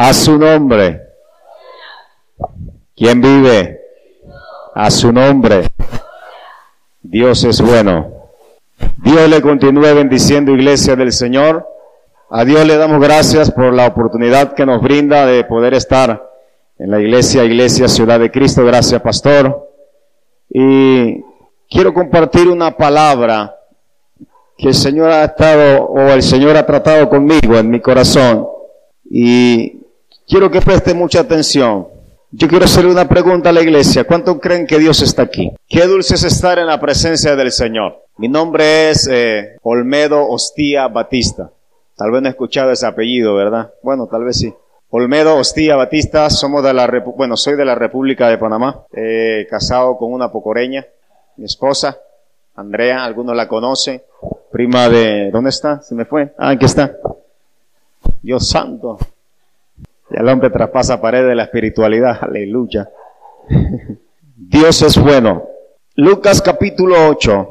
A su nombre. ¿Quién vive? A su nombre. Dios es bueno. Dios le continúe bendiciendo, iglesia del Señor. A Dios le damos gracias por la oportunidad que nos brinda de poder estar en la iglesia, iglesia Ciudad de Cristo. Gracias, pastor. Y quiero compartir una palabra que el Señor ha estado, o el Señor ha tratado conmigo en mi corazón. Y quiero que preste mucha atención. Yo quiero hacerle una pregunta a la iglesia. ¿Cuánto creen que Dios está aquí? Qué dulce es estar en la presencia del Señor. Mi nombre es eh, Olmedo Hostía Batista. Tal vez no he escuchado ese apellido, ¿verdad? Bueno, tal vez sí. Olmedo Hostía Batista, somos de la, bueno, soy de la República de Panamá, eh, casado con una pocoreña, mi esposa, Andrea, algunos la conocen, prima de, ¿dónde está? Se me fue. Ah, aquí está. Dios santo. Y el hombre traspasa pared de la espiritualidad, aleluya. Dios es bueno. Lucas capítulo 8,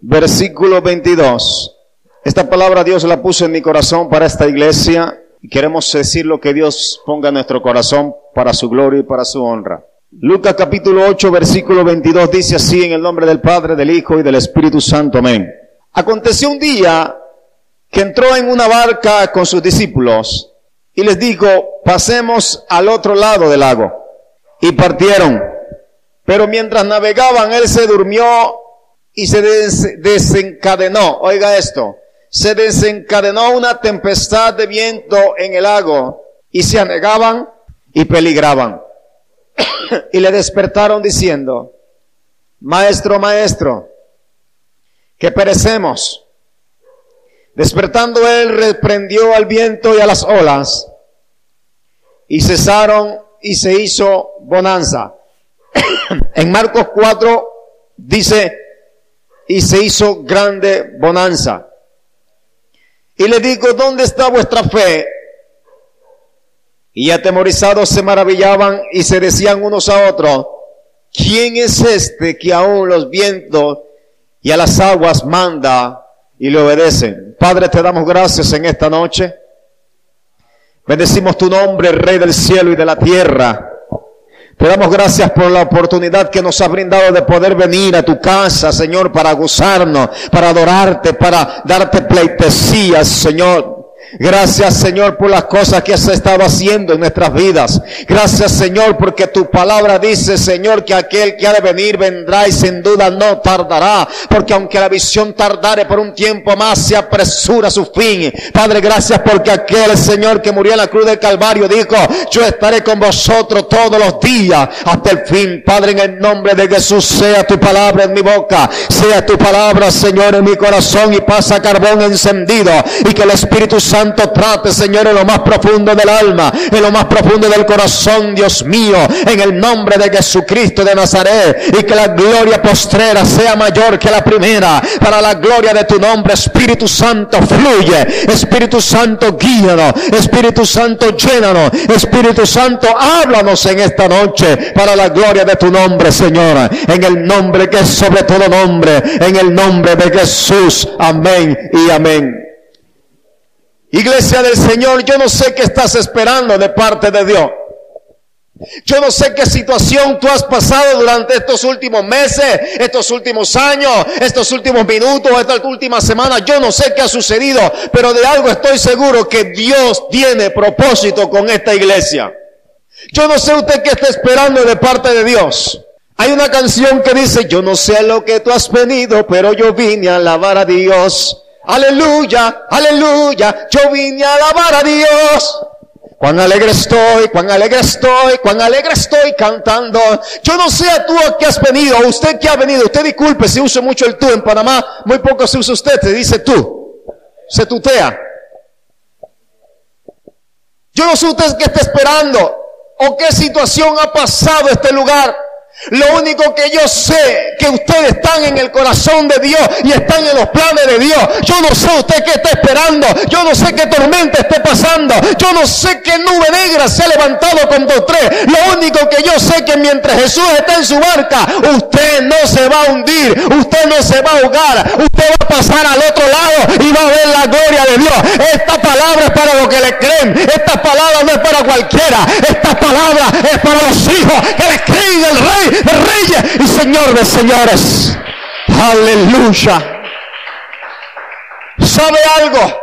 versículo 22. Esta palabra Dios la puso en mi corazón para esta iglesia y queremos decir lo que Dios ponga en nuestro corazón para su gloria y para su honra. Lucas capítulo 8 versículo 22 dice así en el nombre del Padre, del Hijo y del Espíritu Santo. Amén. Aconteció un día que entró en una barca con sus discípulos y les dijo, pasemos al otro lado del lago. Y partieron. Pero mientras navegaban, él se durmió y se desencadenó. Oiga esto se desencadenó una tempestad de viento en el lago y se anegaban y peligraban. y le despertaron diciendo, Maestro, maestro, que perecemos. Despertando él reprendió al viento y a las olas y cesaron y se hizo bonanza. en Marcos 4 dice, y se hizo grande bonanza. Y le digo, ¿dónde está vuestra fe? Y atemorizados se maravillaban y se decían unos a otros, ¿quién es este que aún los vientos y a las aguas manda y le obedecen? Padre, te damos gracias en esta noche. Bendecimos tu nombre, Rey del cielo y de la tierra. Te damos gracias por la oportunidad que nos ha brindado de poder venir a tu casa, Señor, para gozarnos, para adorarte, para darte pleitesías, Señor. Gracias Señor por las cosas que has estado haciendo en nuestras vidas. Gracias Señor porque tu palabra dice Señor que aquel que ha de venir vendrá y sin duda no tardará. Porque aunque la visión tardare por un tiempo más se apresura su fin. Padre gracias porque aquel Señor que murió en la cruz del Calvario dijo yo estaré con vosotros todos los días hasta el fin. Padre en el nombre de Jesús sea tu palabra en mi boca. Sea tu palabra Señor en mi corazón y pasa carbón encendido. Y que el Espíritu Santo Santo trate, Señor, en lo más profundo del alma, en lo más profundo del corazón, Dios mío, en el nombre de Jesucristo de Nazaret, y que la gloria postrera sea mayor que la primera, para la gloria de tu nombre, Espíritu Santo, fluye, Espíritu Santo, guíanos, Espíritu Santo, llénanos, Espíritu Santo, háblanos en esta noche, para la gloria de tu nombre, Señor, en el nombre que es sobre todo nombre, en el nombre de Jesús, amén y amén. Iglesia del Señor, yo no sé qué estás esperando de parte de Dios. Yo no sé qué situación tú has pasado durante estos últimos meses, estos últimos años, estos últimos minutos, estas últimas semanas. Yo no sé qué ha sucedido, pero de algo estoy seguro que Dios tiene propósito con esta iglesia. Yo no sé usted qué está esperando de parte de Dios. Hay una canción que dice, yo no sé lo que tú has venido, pero yo vine a alabar a Dios. Aleluya, aleluya, yo vine a alabar a Dios. Cuán alegre estoy, cuán alegre estoy, cuán alegre estoy cantando. Yo no sé a tú a qué has venido, usted que ha venido. Usted disculpe si uso mucho el tú en Panamá, muy poco se usa usted, se dice tú. Se tutea. Yo no sé usted qué está esperando o qué situación ha pasado este lugar. Lo único que yo sé que ustedes están en el corazón de Dios y están en los planes de Dios. Yo no sé usted qué está esperando. Yo no sé qué tormenta esté pasando. Yo no sé qué nube negra se ha levantado con dos tres. Lo único que yo sé que mientras Jesús está en su barca, usted no se va a hundir. Usted no se va a ahogar. Usted va a pasar al otro lado y va a ver la gloria de Dios. Esta palabra es para los que le creen. Esta palabra no es para cualquiera. Esta palabra es para los hijos que le creen el rey reyes y señor señores. Aleluya. ¿Sabe algo?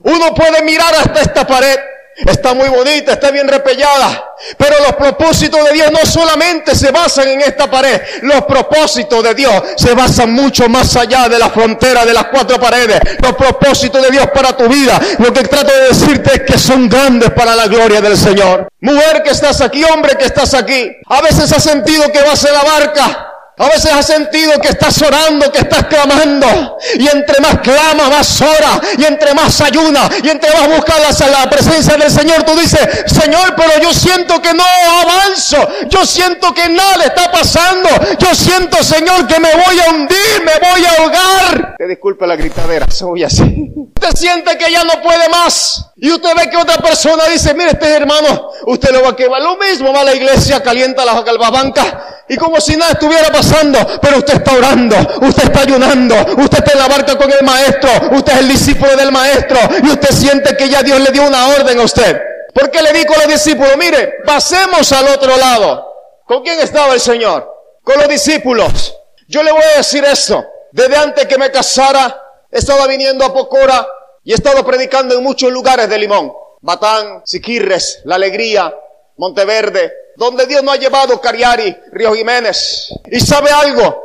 Uno puede mirar hasta esta pared Está muy bonita, está bien repellada. Pero los propósitos de Dios no solamente se basan en esta pared. Los propósitos de Dios se basan mucho más allá de la frontera de las cuatro paredes. Los propósitos de Dios para tu vida. Lo que trato de decirte es que son grandes para la gloria del Señor. Mujer que estás aquí, hombre que estás aquí. A veces has sentido que vas en la barca. A veces has sentido que estás orando, que estás clamando. Y entre más clama, más ora. Y entre más ayuna. Y entre más buscas la, la presencia del Señor, tú dices, Señor, pero yo siento que no avanzo. Yo siento que nada está pasando. Yo siento, Señor, que me voy a hundir, me voy a ahogar. Te disculpe la gritadera, soy así. Usted siente que ya no puede más. Y usted ve que otra persona dice, mire este hermano, usted lo va a quemar. Lo mismo va a la iglesia, calienta la banca y como si nada estuviera pasando, pero usted está orando, usted está ayunando, usted está en la barca con el maestro, usted es el discípulo del maestro y usted siente que ya Dios le dio una orden a usted. Porque le dijo a los discípulos, mire, pasemos al otro lado. ¿Con quién estaba el Señor? Con los discípulos. Yo le voy a decir esto. Desde antes que me casara, estaba viniendo a Pocora y he estado predicando en muchos lugares de Limón. Batán, Siquirres, La Alegría, Monteverde, donde Dios no ha llevado Cariari, Río Jiménez. Y sabe algo,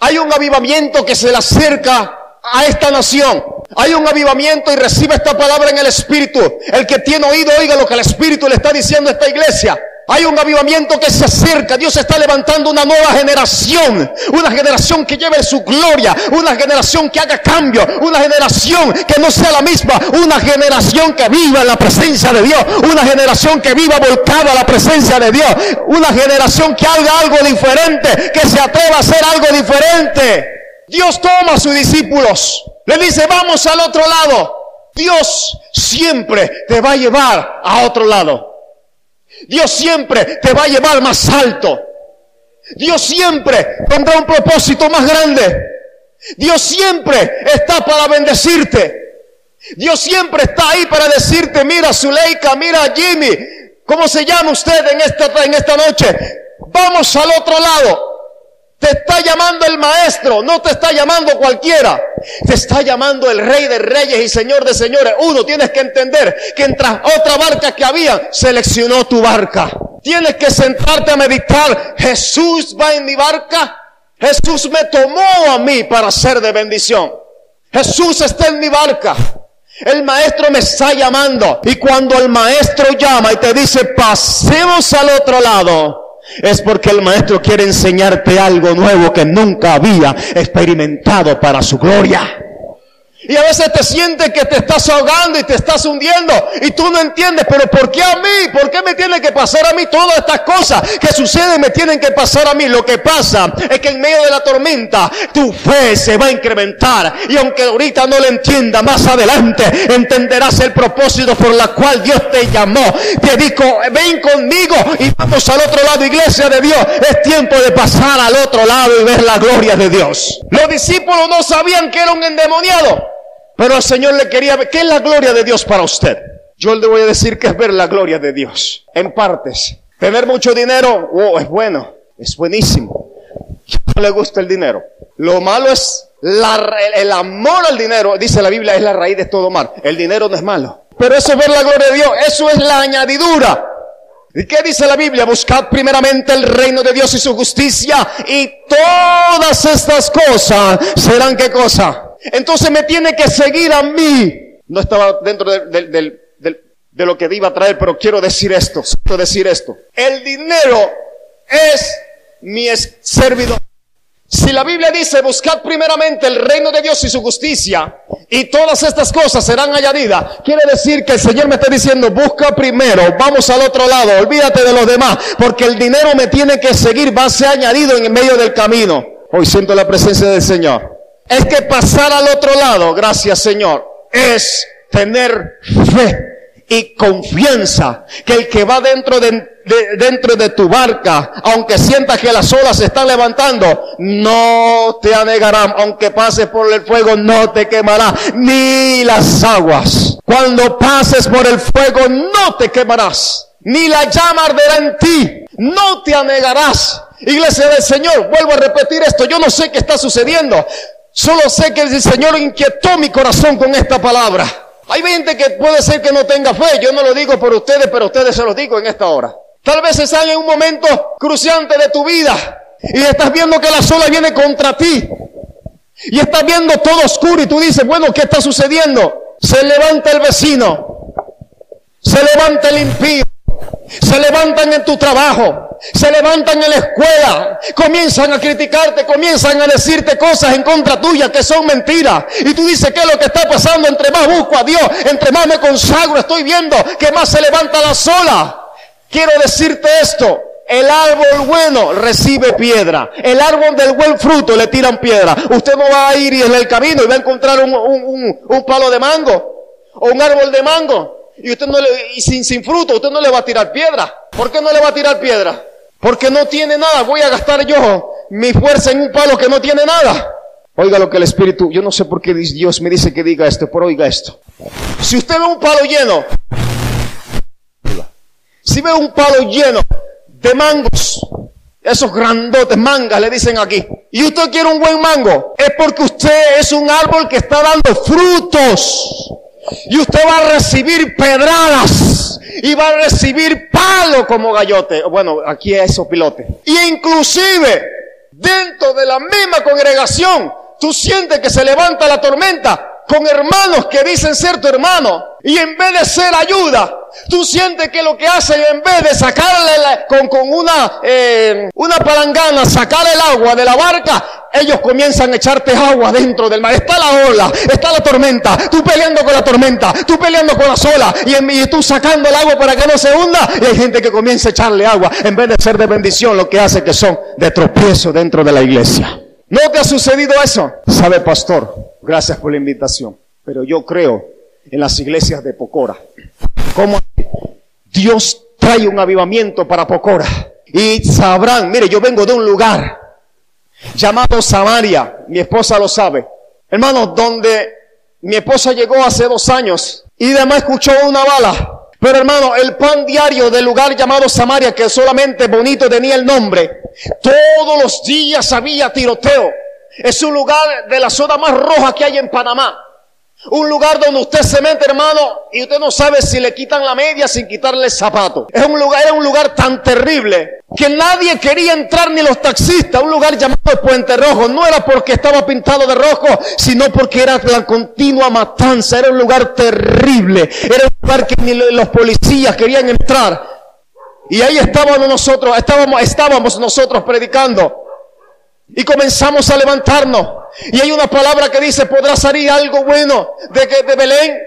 hay un avivamiento que se le acerca a esta nación. Hay un avivamiento y recibe esta palabra en el Espíritu. El que tiene oído, oiga lo que el Espíritu le está diciendo a esta iglesia. Hay un avivamiento que se acerca. Dios está levantando una nueva generación. Una generación que lleve su gloria. Una generación que haga cambio. Una generación que no sea la misma. Una generación que viva en la presencia de Dios. Una generación que viva volcada a la presencia de Dios. Una generación que haga algo diferente. Que se atreva a hacer algo diferente. Dios toma a sus discípulos. Le dice, vamos al otro lado. Dios siempre te va a llevar a otro lado. Dios siempre te va a llevar más alto. Dios siempre tendrá un propósito más grande. Dios siempre está para bendecirte. Dios siempre está ahí para decirte, mira Zuleika, mira Jimmy, ¿cómo se llama usted en esta, en esta noche? Vamos al otro lado. Te está llamando el maestro, no te está llamando cualquiera. Te está llamando el rey de reyes y señor de señores. Uno, tienes que entender que entre otra barca que había, seleccionó tu barca. Tienes que sentarte a meditar. Jesús va en mi barca. Jesús me tomó a mí para ser de bendición. Jesús está en mi barca. El maestro me está llamando. Y cuando el maestro llama y te dice, pasemos al otro lado, es porque el maestro quiere enseñarte algo nuevo que nunca había experimentado para su gloria. Y a veces te sientes que te estás ahogando y te estás hundiendo y tú no entiendes, pero ¿por qué a mí? ¿Por qué me tiene que pasar a mí todas estas cosas que suceden? Me tienen que pasar a mí. Lo que pasa es que en medio de la tormenta tu fe se va a incrementar y aunque ahorita no lo entienda, más adelante entenderás el propósito por la cual Dios te llamó. Te dijo, ven conmigo y vamos al otro lado, iglesia de Dios. Es tiempo de pasar al otro lado y ver la gloria de Dios. Los discípulos no sabían que era un endemoniado. Pero el Señor le quería ver. ¿Qué es la gloria de Dios para usted? Yo le voy a decir que es ver la gloria de Dios. En partes. Tener mucho dinero, oh, es bueno. Es buenísimo. No le gusta el dinero. Lo malo es el amor al dinero. Dice la Biblia, es la raíz de todo mal. El dinero no es malo. Pero eso es ver la gloria de Dios. Eso es la añadidura. ¿Y qué dice la Biblia? Buscad primeramente el reino de Dios y su justicia y todas estas cosas serán qué cosa? Entonces me tiene que seguir a mí. No estaba dentro de, lo que iba a traer, pero quiero decir esto, quiero decir esto. El dinero es mi servidor. Si la Biblia dice, buscad primeramente el reino de Dios y su justicia, y todas estas cosas serán añadidas, quiere decir que el Señor me está diciendo, busca primero, vamos al otro lado, olvídate de los demás, porque el dinero me tiene que seguir, va a ser añadido en medio del camino. Hoy siento la presencia del Señor es que pasar al otro lado, gracias Señor, es tener fe y confianza que el que va dentro de, dentro de tu barca, aunque sientas que las olas se están levantando, no te anegarán, aunque pases por el fuego, no te quemará, ni las aguas. Cuando pases por el fuego, no te quemarás, ni la llama arderá en ti, no te anegarás. Iglesia del Señor, vuelvo a repetir esto, yo no sé qué está sucediendo, solo sé que el Señor inquietó mi corazón con esta palabra. Hay gente que puede ser que no tenga fe, yo no lo digo por ustedes, pero ustedes se los digo en esta hora. Tal vez están en un momento cruciante de tu vida y estás viendo que la sola viene contra ti. Y estás viendo todo oscuro y tú dices, bueno, ¿qué está sucediendo? Se levanta el vecino, se levanta el impío, se levantan en tu trabajo, se levantan en la escuela, comienzan a criticarte, comienzan a decirte cosas en contra tuya que son mentiras. Y tú dices, ¿qué es lo que está pasando? Entre más busco a Dios, entre más me consagro, estoy viendo que más se levanta la sola. Quiero decirte esto. El árbol bueno recibe piedra. El árbol del buen fruto le tiran piedra. Usted no va a ir en el camino y va a encontrar un, un palo de mango o un árbol de mango y usted no le, y sin, sin fruto, usted no le va a tirar piedra. ¿Por qué no le va a tirar piedra? Porque no tiene nada. Voy a gastar yo mi fuerza en un palo que no tiene nada. Oiga lo que el Espíritu, yo no sé por qué Dios me dice que diga esto, pero oiga esto. Si usted ve un palo lleno, si ve un palo lleno de mangos, esos grandotes mangas le dicen aquí, y usted quiere un buen mango, es porque usted es un árbol que está dando frutos. Y usted va a recibir pedradas y va a recibir palo como gallote. Bueno, aquí es pilote. Y inclusive dentro de la misma congregación, tú sientes que se levanta la tormenta con hermanos que dicen ser tu hermano y en vez de ser ayuda, tú sientes que lo que hacen en vez de sacarle con, con una, eh, una palangana, sacar el agua de la barca, ellos comienzan a echarte agua dentro del mar. Está la ola, está la tormenta, tú peleando con la tormenta, tú peleando con la olas y, en, y tú sacando el agua para que no se hunda y hay gente que comienza a echarle agua en vez de ser de bendición, lo que hace que son de tropiezo dentro de la iglesia. ¿No te ha sucedido eso? Sabe, pastor, gracias por la invitación, pero yo creo en las iglesias de Pocora. Como Dios trae un avivamiento para Pocora. Y sabrán, mire, yo vengo de un lugar llamado Samaria, mi esposa lo sabe. Hermano, donde mi esposa llegó hace dos años y además escuchó una bala pero hermano, el pan diario del lugar llamado Samaria, que solamente bonito tenía el nombre, todos los días había tiroteo. Es un lugar de la zona más roja que hay en Panamá. Un lugar donde usted se mete, hermano, y usted no sabe si le quitan la media sin quitarle el zapato. Es un lugar, era un lugar tan terrible que nadie quería entrar ni los taxistas. Un lugar llamado Puente Rojo. No era porque estaba pintado de rojo, sino porque era la continua matanza. Era un lugar terrible. Era un lugar que ni los policías querían entrar. Y ahí estábamos nosotros, estábamos, estábamos nosotros predicando. Y comenzamos a levantarnos. Y hay una palabra que dice, podrá salir algo bueno de, de Belén.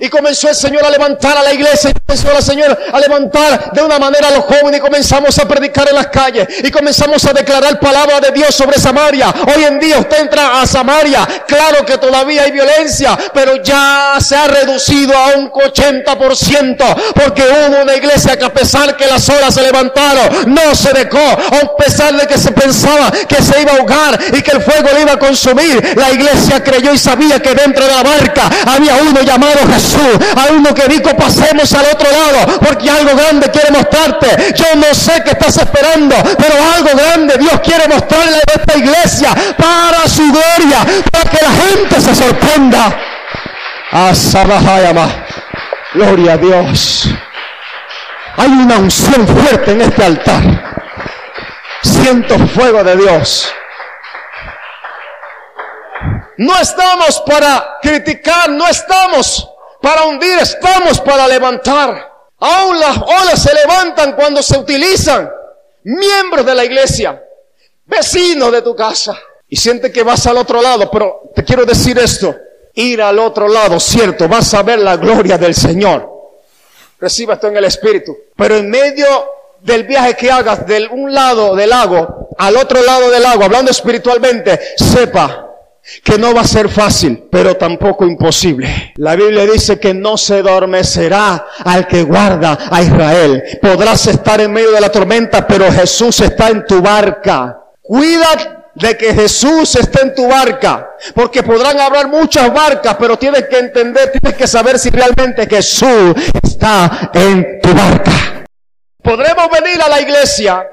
Y comenzó el Señor a levantar a la iglesia, y comenzó el Señor a levantar de una manera a los jóvenes, y comenzamos a predicar en las calles, y comenzamos a declarar palabra de Dios sobre Samaria. Hoy en día usted entra a Samaria, claro que todavía hay violencia, pero ya se ha reducido a un 80%, porque hubo una iglesia que a pesar que las olas se levantaron, no se dejó, a pesar de que se pensaba que se iba a ahogar y que el fuego le iba a consumir, la iglesia creyó y sabía que dentro de la barca había uno llamado Jesús Jesús. Uno que dijo pasemos al otro lado porque algo grande quiere mostrarte. Yo no sé qué estás esperando, pero algo grande Dios quiere mostrarle a esta iglesia para su gloria, para que la gente se sorprenda. Gloria a Dios. Hay una unción fuerte en este altar. Siento fuego de Dios. No estamos para criticar, no estamos para hundir, estamos para levantar. Aún las olas se levantan cuando se utilizan miembros de la iglesia, vecinos de tu casa. Y siente que vas al otro lado, pero te quiero decir esto, ir al otro lado, cierto, vas a ver la gloria del Señor. Reciba esto en el Espíritu. Pero en medio del viaje que hagas de un lado del lago al otro lado del lago, hablando espiritualmente, sepa que no va a ser fácil, pero tampoco imposible. La Biblia dice que no se adormecerá al que guarda a Israel. Podrás estar en medio de la tormenta, pero Jesús está en tu barca. Cuida de que Jesús esté en tu barca, porque podrán haber muchas barcas, pero tienes que entender, tienes que saber si realmente Jesús está en tu barca. Podremos venir a la iglesia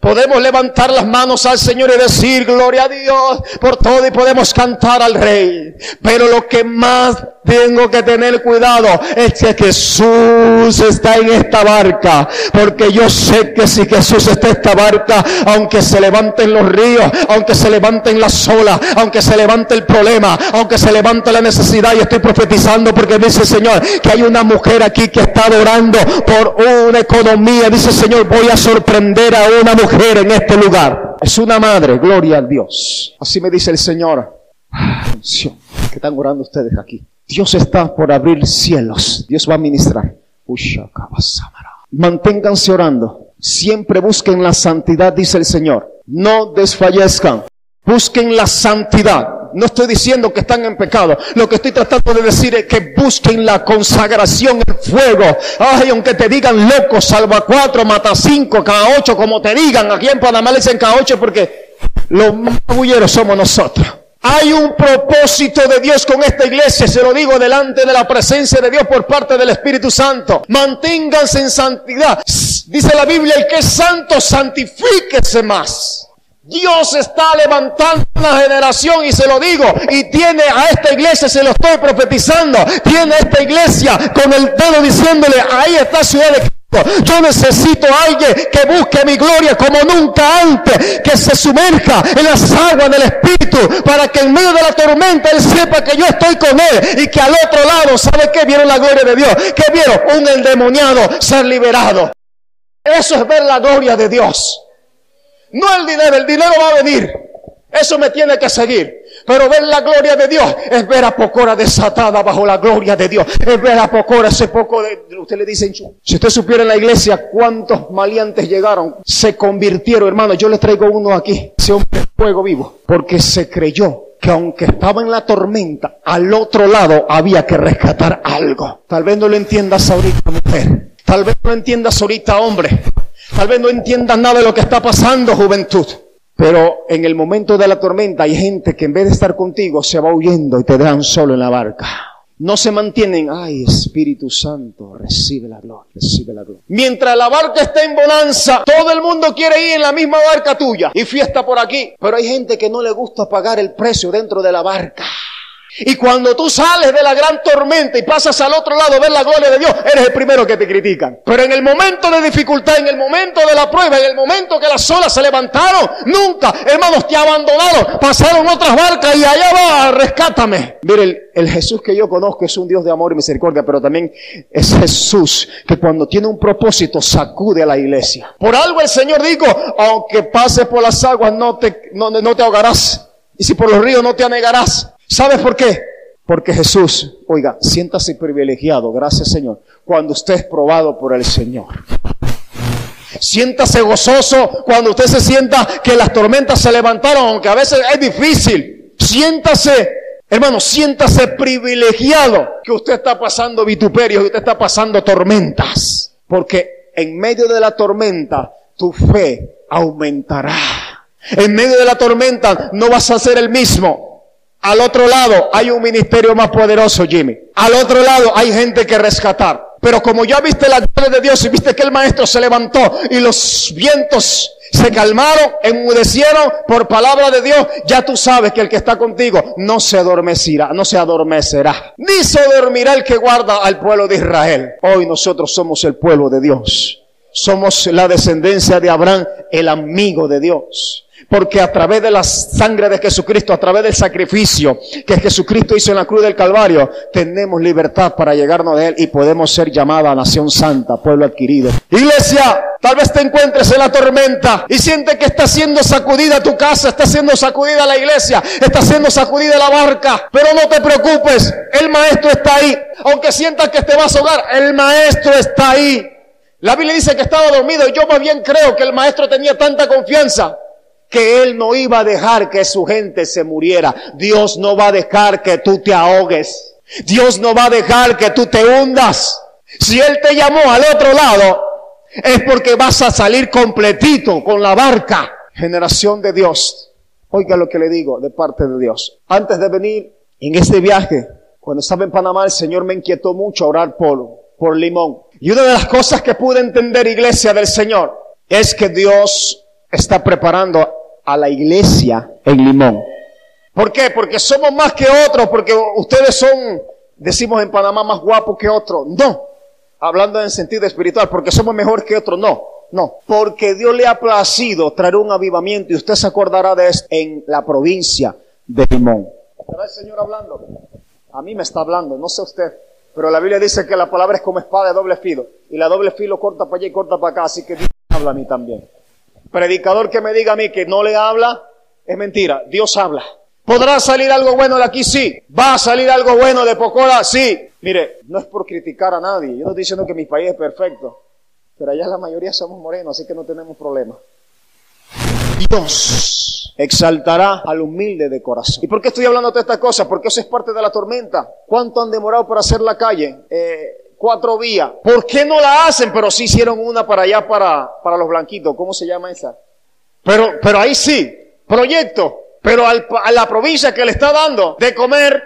Podemos levantar las manos al Señor y decir gloria a Dios por todo y podemos cantar al Rey. Pero lo que más tengo que tener cuidado es que Jesús está en esta barca. Porque yo sé que si Jesús está en esta barca, aunque se levanten los ríos, aunque se levanten las olas, aunque se levante el problema, aunque se levante la necesidad, y estoy profetizando porque dice Señor que hay una mujer aquí que está adorando por una economía. Dice Señor, voy a sorprender a una mujer en este lugar. Es una madre, gloria a Dios. Así me dice el Señor. Que están orando ustedes aquí. Dios está por abrir cielos. Dios va a ministrar. Manténganse orando. Siempre busquen la santidad, dice el Señor. No desfallezcan. Busquen la santidad. No estoy diciendo que están en pecado. Lo que estoy tratando de decir es que busquen la consagración, el fuego. Ay, aunque te digan loco, salva cuatro, mata cinco, cada ocho, como te digan. Aquí en Panamá le dicen cada ocho porque los bulleros somos nosotros. Hay un propósito de Dios con esta iglesia, se lo digo delante de la presencia de Dios por parte del Espíritu Santo. Manténganse en santidad. Dice la Biblia, el que es santo, santifíquese más. Dios está levantando una generación y se lo digo, y tiene a esta iglesia, se lo estoy profetizando, tiene a esta iglesia con el dedo diciéndole, ahí está Ciudad de Cristo. Yo necesito a alguien que busque mi gloria como nunca antes, que se sumerja en las aguas del Espíritu, para que en medio de la tormenta Él sepa que yo estoy con Él y que al otro lado, ¿sabe qué? Vieron la gloria de Dios. ¿Qué vieron? Un endemoniado ser liberado. Eso es ver la gloria de Dios. No el dinero, el dinero va a venir. Eso me tiene que seguir. Pero ver la gloria de Dios es ver a Pocora desatada bajo la gloria de Dios. Es ver a Pocora ese poco de... Usted le dice, si usted supiera en la iglesia cuántos maleantes llegaron, se convirtieron, hermano. Yo les traigo uno aquí, ese hombre fuego vivo. Porque se creyó que aunque estaba en la tormenta, al otro lado había que rescatar algo. Tal vez no lo entiendas ahorita, mujer. Tal vez no entiendas ahorita, hombre. Tal vez no entiendas nada de lo que está pasando, juventud. Pero en el momento de la tormenta hay gente que en vez de estar contigo se va huyendo y te dejan solo en la barca. No se mantienen, ay Espíritu Santo, recibe la gloria, recibe la gloria. Mientras la barca está en bonanza, todo el mundo quiere ir en la misma barca tuya y fiesta por aquí. Pero hay gente que no le gusta pagar el precio dentro de la barca. Y cuando tú sales de la gran tormenta y pasas al otro lado a ver la gloria de Dios, eres el primero que te critican. Pero en el momento de dificultad, en el momento de la prueba, en el momento que las olas se levantaron, nunca, hermanos, te abandonaron, pasaron otras barcas y allá va, rescátame. Mire, el, el Jesús que yo conozco es un Dios de amor y misericordia, pero también es Jesús que cuando tiene un propósito sacude a la iglesia. Por algo el Señor dijo, aunque pases por las aguas no te, no, no te ahogarás. Y si por los ríos no te anegarás. ¿Sabes por qué? Porque Jesús, oiga, siéntase privilegiado, gracias Señor, cuando usted es probado por el Señor. Siéntase gozoso cuando usted se sienta que las tormentas se levantaron, aunque a veces es difícil. Siéntase, hermano, siéntase privilegiado que usted está pasando vituperios, que usted está pasando tormentas. Porque en medio de la tormenta, tu fe aumentará. En medio de la tormenta no vas a ser el mismo. Al otro lado hay un ministerio más poderoso, Jimmy. Al otro lado hay gente que rescatar. Pero como ya viste la gloria de Dios y viste que el maestro se levantó y los vientos se calmaron, enmudecieron por palabra de Dios, ya tú sabes que el que está contigo no se adormecerá, no se adormecerá. Ni se dormirá el que guarda al pueblo de Israel. Hoy nosotros somos el pueblo de Dios. Somos la descendencia de Abraham, el amigo de Dios. Porque a través de la sangre de Jesucristo, a través del sacrificio que Jesucristo hizo en la cruz del Calvario, tenemos libertad para llegarnos de Él y podemos ser llamada nación santa, pueblo adquirido. Iglesia, tal vez te encuentres en la tormenta y sientes que está siendo sacudida tu casa, está siendo sacudida la iglesia, está siendo sacudida la barca. Pero no te preocupes, el maestro está ahí. Aunque sientas que te vas a ahogar, el maestro está ahí. La Biblia dice que estaba dormido y yo más bien creo que el maestro tenía tanta confianza que Él no iba a dejar que su gente se muriera. Dios no va a dejar que tú te ahogues. Dios no va a dejar que tú te hundas. Si Él te llamó al otro lado, es porque vas a salir completito con la barca. Generación de Dios. Oiga lo que le digo de parte de Dios. Antes de venir en este viaje, cuando estaba en Panamá, el Señor me inquietó mucho a orar por, por Limón. Y una de las cosas que pude entender, iglesia del Señor, es que Dios está preparando a la iglesia en Limón. ¿Por qué? Porque somos más que otros, porque ustedes son, decimos en Panamá, más guapos que otros. No, hablando en sentido espiritual, porque somos mejor que otros. No, no, porque Dios le ha placido traer un avivamiento y usted se acordará de esto en la provincia de Limón. ¿Estará el Señor hablando? A mí me está hablando, no sé usted. Pero la Biblia dice que la palabra es como espada de doble filo. Y la doble filo corta para allá y corta para acá. Así que Dios habla a mí también. Predicador que me diga a mí que no le habla, es mentira. Dios habla. ¿Podrá salir algo bueno de aquí? Sí. ¿Va a salir algo bueno de Pocola? Sí. Mire, no es por criticar a nadie. Yo no estoy diciendo que mi país es perfecto. Pero allá la mayoría somos morenos, así que no tenemos problema. Dios exaltará al humilde de corazón. ¿Y por qué estoy hablando de estas cosas? Porque eso es parte de la tormenta. ¿Cuánto han demorado para hacer la calle? Eh, cuatro vías. ¿Por qué no la hacen? Pero sí hicieron una para allá, para, para los blanquitos. ¿Cómo se llama esa? Pero, pero ahí sí, proyecto. Pero a la provincia que le está dando de comer,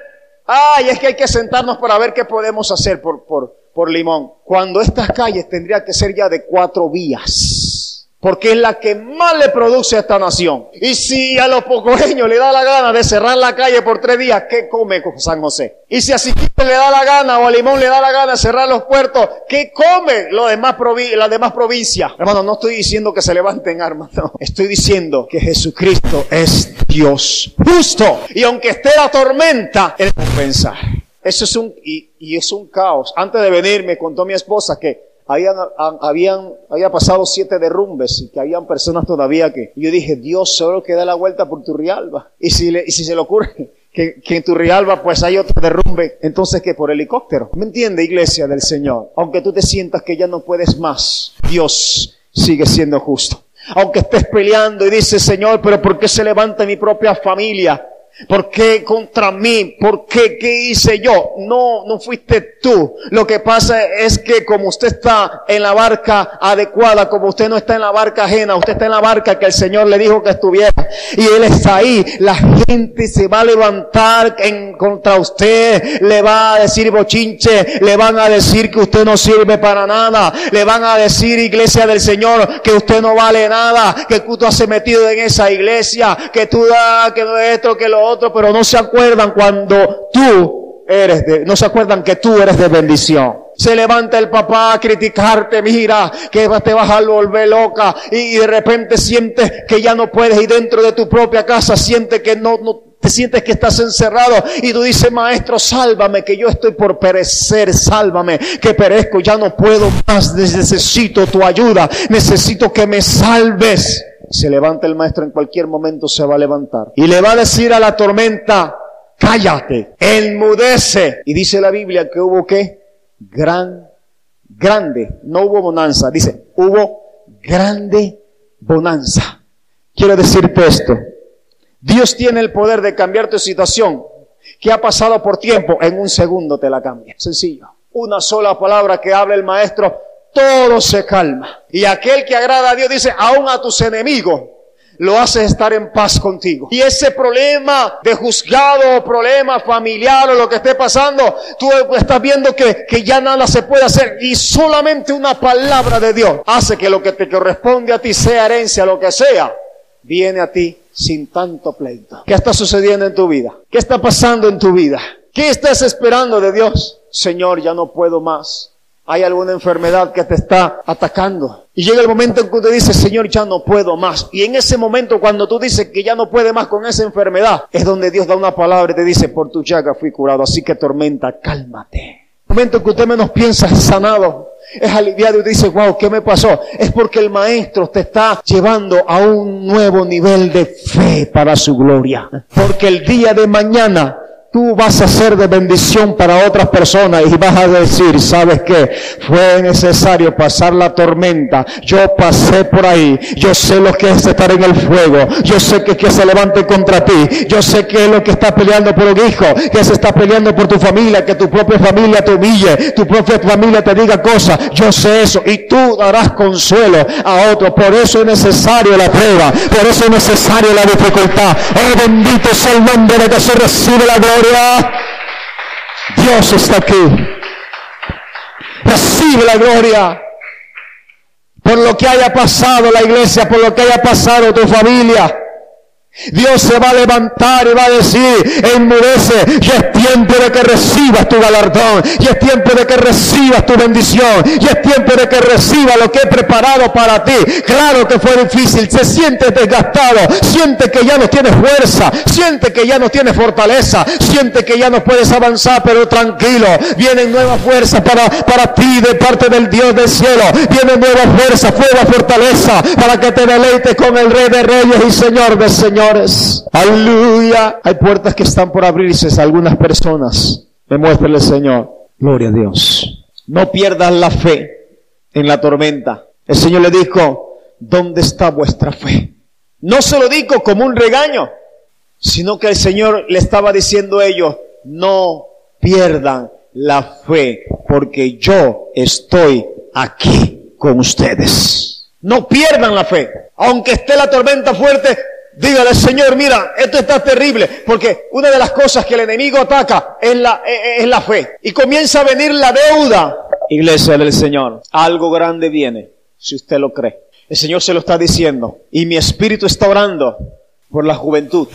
ay, es que hay que sentarnos para ver qué podemos hacer por, por, por Limón. Cuando estas calles tendrían que ser ya de cuatro vías porque es la que más le produce a esta nación. Y si a los pocoreños le da la gana de cerrar la calle por tres días, ¿qué come San José? Y si a Siquite le da la gana o a Limón le da la gana de cerrar los puertos, ¿qué come lo demás las demás provincias? Hermano, no estoy diciendo que se levanten armas, no. Estoy diciendo que Jesucristo es Dios justo. Y aunque esté la tormenta, Él pensar. Eso es un, y, y es un caos. Antes de venir me contó mi esposa que habían, habían, había pasado siete derrumbes y que habían personas todavía que, yo dije, Dios solo que da la vuelta por Turrialba. Y si, le, y si se le ocurre que, que en Turrialba pues hay otro derrumbe, entonces que por helicóptero. ¿Me entiende, iglesia del Señor? Aunque tú te sientas que ya no puedes más, Dios sigue siendo justo. Aunque estés peleando y dices, Señor, pero ¿por qué se levanta mi propia familia? ¿Por qué contra mí? ¿Por qué? ¿Qué hice yo? No, no fuiste tú. Lo que pasa es que como usted está en la barca adecuada, como usted no está en la barca ajena, usted está en la barca que el Señor le dijo que estuviera. Y Él está ahí. La gente se va a levantar en contra usted. Le va a decir bochinche. Le van a decir que usted no sirve para nada. Le van a decir, iglesia del Señor, que usted no vale nada. Que tú has metido en esa iglesia. Que tú da, que no es esto, que lo otro, pero no se acuerdan cuando tú eres de, no se acuerdan que tú eres de bendición. Se levanta el papá a criticarte, mira, que te vas a volver loca y, de repente sientes que ya no puedes y dentro de tu propia casa sientes que no, no te sientes que estás encerrado y tú dices, maestro, sálvame, que yo estoy por perecer, sálvame, que perezco, ya no puedo más, necesito tu ayuda, necesito que me salves se levanta el maestro en cualquier momento se va a levantar. Y le va a decir a la tormenta, cállate, enmudece. Y dice la Biblia que hubo qué? Gran, grande, no hubo bonanza, dice, hubo grande bonanza. Quiero decirte esto. Dios tiene el poder de cambiar tu situación que ha pasado por tiempo, en un segundo te la cambia. Sencillo. Una sola palabra que hable el maestro todo se calma. Y aquel que agrada a Dios dice, aún a tus enemigos, lo hace estar en paz contigo. Y ese problema de juzgado o problema familiar o lo que esté pasando, tú estás viendo que, que ya nada se puede hacer y solamente una palabra de Dios hace que lo que te corresponde a ti sea herencia, lo que sea, viene a ti sin tanto pleito. ¿Qué está sucediendo en tu vida? ¿Qué está pasando en tu vida? ¿Qué estás esperando de Dios? Señor, ya no puedo más hay alguna enfermedad que te está atacando. Y llega el momento en que tú dices, Señor, ya no puedo más. Y en ese momento, cuando tú dices que ya no puedes más con esa enfermedad, es donde Dios da una palabra y te dice, por tu llaga fui curado. Así que tormenta, cálmate. El momento en que usted menos piensa es sanado, es aliviado y dice, wow, ¿qué me pasó? Es porque el maestro te está llevando a un nuevo nivel de fe para su gloria. Porque el día de mañana tú vas a ser de bendición para otras personas y vas a decir, ¿sabes qué? Fue necesario pasar la tormenta. Yo pasé por ahí. Yo sé lo que es estar en el fuego. Yo sé que, que se levante contra ti. Yo sé que es lo que está peleando por un hijo, que se está peleando por tu familia, que tu propia familia te humille, tu propia familia te diga cosas. Yo sé eso y tú darás consuelo a otro. Por eso es necesario la prueba. Por eso es necesario la dificultad. Oh, bendito sea el nombre de que se recibe la gloria Dios está aquí. Recibe la gloria por lo que haya pasado la iglesia, por lo que haya pasado tu familia. Dios se va a levantar y va a decir, enmudece, y es tiempo de que recibas tu galardón, y es tiempo de que recibas tu bendición, y es tiempo de que recibas lo que he preparado para ti. Claro que fue difícil, se siente desgastado, siente que ya no tienes fuerza, siente que ya no tienes fortaleza, siente que ya no puedes avanzar, pero tranquilo, vienen nuevas fuerzas para, para ti de parte del Dios del cielo, viene nueva fuerza, nueva fortaleza, para que te deleites con el Rey de Reyes y Señor de Señor. Aleluya. Hay puertas que están por abrirse a algunas personas. Demuéstrele, Señor. Gloria a Dios. No pierdas la fe en la tormenta. El Señor le dijo, ¿dónde está vuestra fe? No se lo dijo como un regaño, sino que el Señor le estaba diciendo a ellos, no pierdan la fe, porque yo estoy aquí con ustedes. No pierdan la fe. Aunque esté la tormenta fuerte, Dígale, Señor, mira, esto está terrible, porque una de las cosas que el enemigo ataca es la, es la fe. Y comienza a venir la deuda. Iglesia del Señor, algo grande viene, si usted lo cree. El Señor se lo está diciendo. Y mi espíritu está orando por la juventud.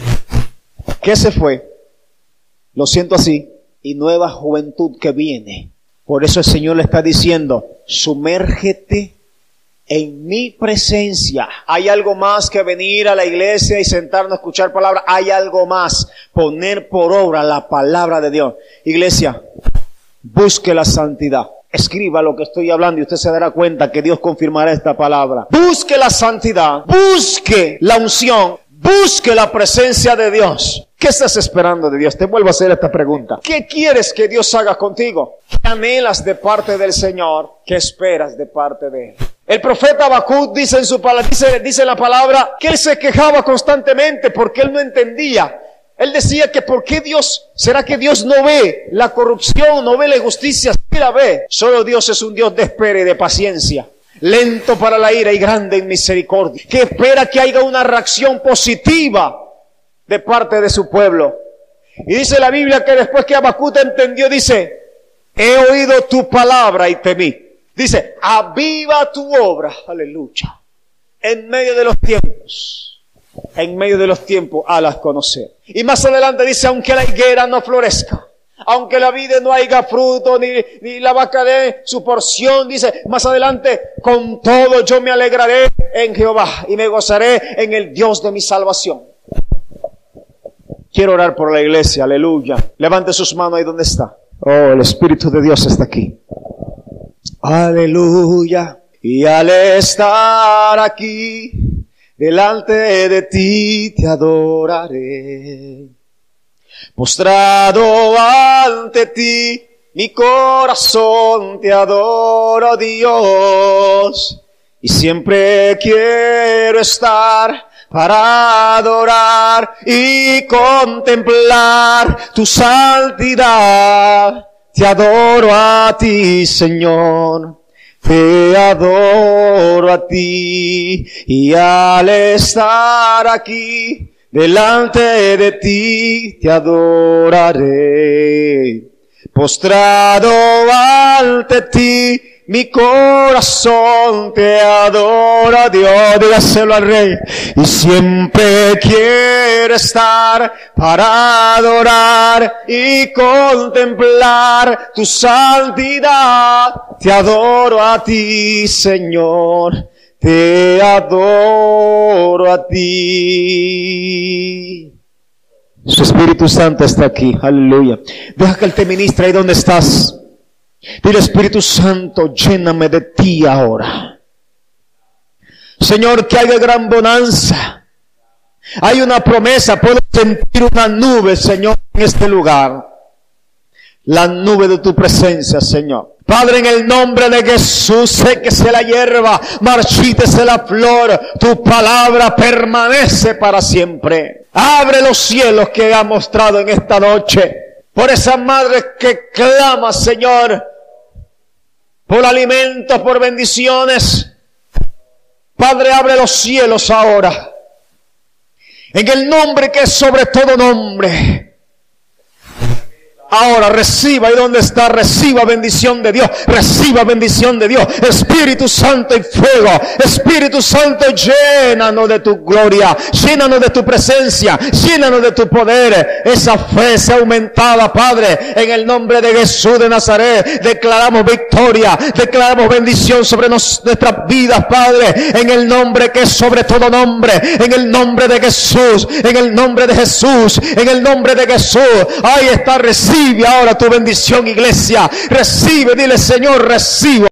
¿Qué se fue? Lo siento así. Y nueva juventud que viene. Por eso el Señor le está diciendo, sumérgete en mi presencia. Hay algo más que venir a la iglesia y sentarnos a escuchar palabra. Hay algo más. Poner por obra la palabra de Dios. Iglesia, busque la santidad. Escriba lo que estoy hablando y usted se dará cuenta que Dios confirmará esta palabra. Busque la santidad. Busque la unción. Busque la presencia de Dios. ¿Qué estás esperando de Dios? Te vuelvo a hacer esta pregunta. ¿Qué quieres que Dios haga contigo? ¿Qué anhelas de parte del Señor? ¿Qué esperas de parte de Él? El profeta Habacuc dice en su dice, dice la palabra que él se quejaba constantemente porque él no entendía. Él decía que por qué Dios, será que Dios no ve la corrupción, no ve la injusticia, sí la ve. Solo Dios es un Dios de espera y de paciencia lento para la ira y grande en misericordia, que espera que haya una reacción positiva de parte de su pueblo. Y dice la Biblia que después que Abacut entendió, dice, he oído tu palabra y temí. Dice, aviva tu obra, aleluya, en medio de los tiempos, en medio de los tiempos, alas conocer. Y más adelante dice, aunque la higuera no florezca, aunque la vida no haya fruto, ni, ni la vaca de su porción, dice más adelante, con todo yo me alegraré en Jehová y me gozaré en el Dios de mi salvación. Quiero orar por la iglesia, aleluya. Levante sus manos ahí donde está. Oh, el Espíritu de Dios está aquí. Aleluya. Y al estar aquí, delante de ti te adoraré. Postrado ante ti, mi corazón te adora, Dios. Y siempre quiero estar para adorar y contemplar tu santidad. Te adoro a ti, Señor. Te adoro a ti y al estar aquí delante de ti te adoraré. Postrado ante ti, mi corazón te adora, Dios, dígaselo al Rey. Y siempre quiero estar para adorar y contemplar tu santidad. Te adoro a ti, Señor te adoro a ti. Su Espíritu Santo está aquí, aleluya. Deja que Él te ministre ahí donde estás. Dile Espíritu Santo, lléname de ti ahora. Señor, que haya gran bonanza. Hay una promesa, puedo sentir una nube, Señor, en este lugar. La nube de tu presencia, Señor. Padre, en el nombre de Jesús, séquese la hierba, marchítese la flor, tu palabra permanece para siempre. Abre los cielos que ha mostrado en esta noche. Por esa madre que clama, Señor, por alimentos, por bendiciones. Padre, abre los cielos ahora. En el nombre que es sobre todo nombre. Ahora reciba, ¿y dónde está? Reciba bendición de Dios, reciba bendición de Dios. Espíritu Santo y fuego, Espíritu Santo, llénanos de tu gloria, llénanos de tu presencia, llénanos de tu poder. Esa fe sea aumentada, Padre, en el nombre de Jesús de Nazaret. Declaramos victoria, declaramos bendición sobre nuestras vidas, Padre, en el nombre que es sobre todo nombre, en el nombre de Jesús, en el nombre de Jesús, en el nombre de Jesús. Ahí está, reciba Recibe ahora tu bendición, iglesia. Recibe, dile Señor, recibo.